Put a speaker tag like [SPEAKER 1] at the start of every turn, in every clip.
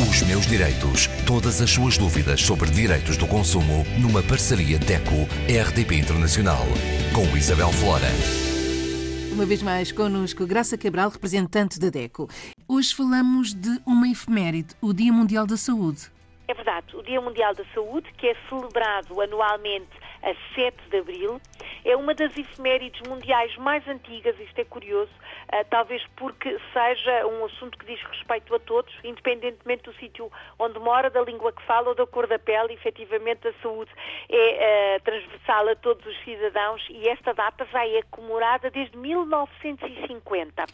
[SPEAKER 1] Os meus direitos. Todas as suas dúvidas sobre direitos do consumo numa parceria DECO-RDP Internacional. Com Isabel Flora.
[SPEAKER 2] Uma vez mais connosco, Graça Cabral, representante da DECO. Hoje falamos de uma efeméride, o Dia Mundial da Saúde.
[SPEAKER 3] É verdade, o Dia Mundial da Saúde, que é celebrado anualmente a 7 de abril, é uma das efemérides mundiais mais antigas, isto é curioso, uh, talvez porque seja um assunto que diz respeito a todos, independentemente do sítio onde mora, da língua que fala ou da cor da pele, efetivamente a saúde é uh, transversal a todos os cidadãos e esta data já é comemorada desde 1950.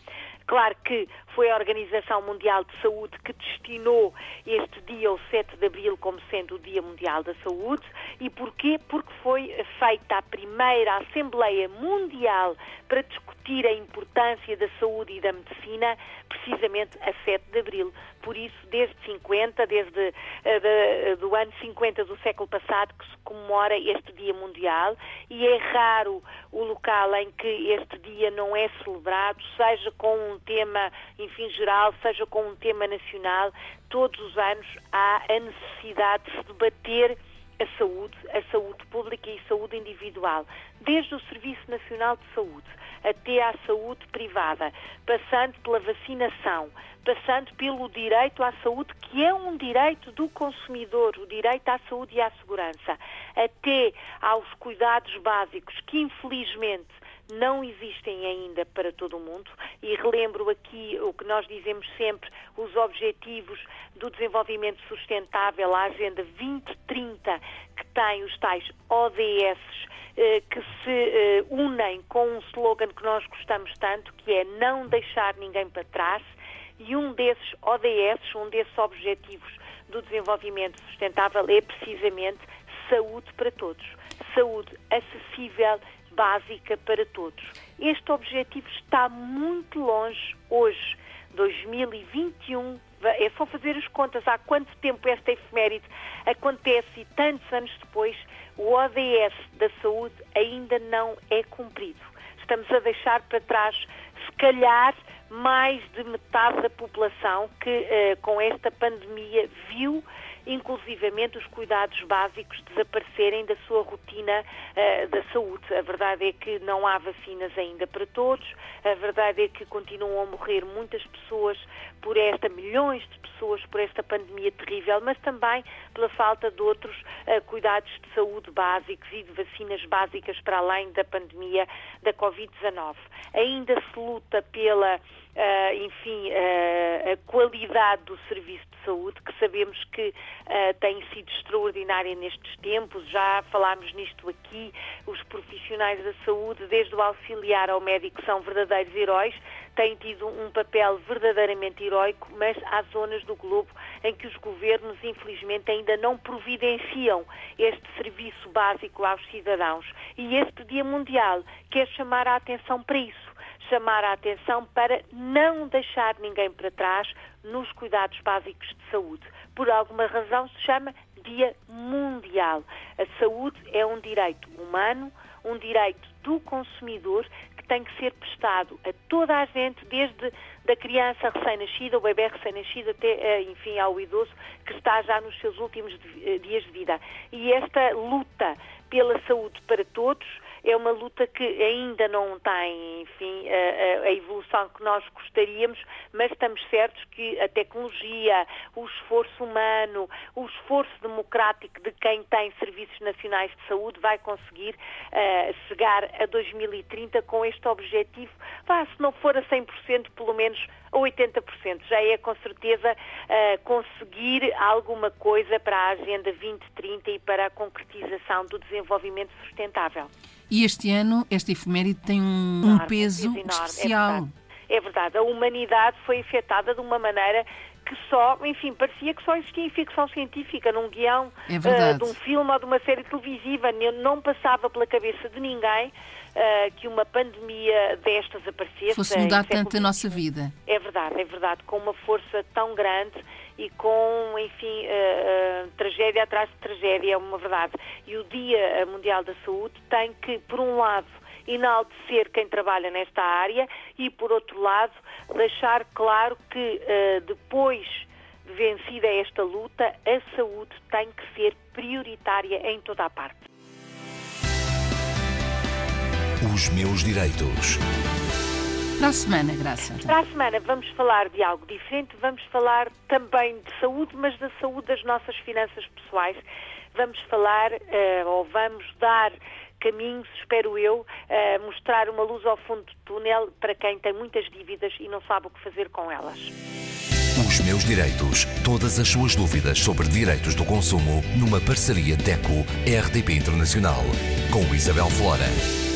[SPEAKER 3] Claro que foi a Organização Mundial de Saúde que destinou este dia, o 7 de abril, como sendo o Dia Mundial da Saúde. E porquê? Porque foi feita a primeira Assembleia Mundial para discutir a importância da saúde e da medicina, precisamente a 7 de abril. Por isso, desde 50, desde uh, de, do ano 50 do século passado, que se comemora este Dia Mundial, e é raro o local em que este dia não é celebrado, seja com um tema, enfim, geral, seja com um tema nacional, todos os anos há a necessidade de se debater a saúde, a saúde pública e a saúde individual, desde o Serviço Nacional de Saúde até à saúde privada, passando pela vacinação, passando pelo direito à saúde, que é um direito do consumidor, o direito à saúde e à segurança, até aos cuidados básicos, que infelizmente não existem ainda para todo o mundo e relembro aqui o que nós dizemos sempre, os objetivos do desenvolvimento sustentável, a Agenda 2030, que tem os tais ODS eh, que se eh, unem com um slogan que nós gostamos tanto, que é não deixar ninguém para trás, e um desses ODS, um desses objetivos do desenvolvimento sustentável é precisamente saúde para todos. Saúde acessível, básica para todos. Este objetivo está muito longe hoje, 2021. É só fazer as contas há quanto tempo esta efeméride acontece e tantos anos depois o ODS da saúde ainda não é cumprido. Estamos a deixar para trás, se calhar, mais de metade da população que, uh, com esta pandemia, viu inclusivamente os cuidados básicos desaparecerem da sua rotina uh, da saúde. A verdade é que não há vacinas ainda para todos, a verdade é que continuam a morrer muitas pessoas por esta, milhões de pessoas por esta pandemia terrível, mas também pela falta de outros uh, cuidados de saúde básicos e de vacinas básicas para além da pandemia da Covid-19. Ainda se luta pela Uh, enfim, a qualidade do serviço de saúde, que sabemos que uh, tem sido extraordinária nestes tempos, já falámos nisto aqui, os profissionais da saúde, desde o auxiliar ao médico, são verdadeiros heróis, têm tido um papel verdadeiramente heroico, mas há zonas do globo em que os governos, infelizmente, ainda não providenciam este serviço básico aos cidadãos. E este Dia Mundial quer chamar a atenção para isso chamar a atenção para não deixar ninguém para trás nos cuidados básicos de saúde. Por alguma razão se chama Dia Mundial. A saúde é um direito humano, um direito do consumidor que tem que ser prestado a toda a gente, desde da criança recém-nascida, o bebê recém-nascido, até, eh, enfim, ao idoso que está já nos seus últimos eh, dias de vida. E esta luta pela saúde para todos é uma luta que ainda não tem, enfim, a, a, evolução que nós gostaríamos, mas estamos certos que a tecnologia, o esforço humano, o esforço democrático de quem tem serviços nacionais de saúde vai conseguir uh, chegar a 2030 com este objetivo, vá, se não for a 100%, pelo menos a 80%. Já é com certeza uh, conseguir alguma coisa para a Agenda 2030 e para a concretização do desenvolvimento sustentável.
[SPEAKER 2] E este ano, esta efeméride tem um, enorme, um peso enorme, é especial.
[SPEAKER 3] É verdade. é verdade. A humanidade foi afetada de uma maneira que só, enfim, parecia que só existia em ficção científica, num guião
[SPEAKER 2] é uh,
[SPEAKER 3] de um filme ou de uma série televisiva. Não passava pela cabeça de ninguém uh, que uma pandemia destas aparecesse.
[SPEAKER 2] Fosse mudar tanto a nossa vida.
[SPEAKER 3] É verdade, é verdade, com uma força tão grande e com, enfim, uh, uh, tragédia atrás de tragédia, é uma verdade. E o Dia Mundial da Saúde tem que, por um lado, enaltecer quem trabalha nesta área e, por outro lado, deixar claro que uh, depois vencida esta luta, a saúde tem que ser prioritária em toda a parte.
[SPEAKER 1] Os meus direitos.
[SPEAKER 2] Para a semana, Graça.
[SPEAKER 3] Para a semana vamos falar de algo diferente, vamos falar também de saúde, mas da saúde das nossas finanças pessoais. Vamos falar, uh, ou vamos dar caminhos, espero eu, uh, mostrar uma luz ao fundo do túnel para quem tem muitas dívidas e não sabe o que fazer com elas.
[SPEAKER 1] Os meus direitos. Todas as suas dúvidas sobre direitos do consumo numa parceria DECO-RDP Internacional com Isabel Flora.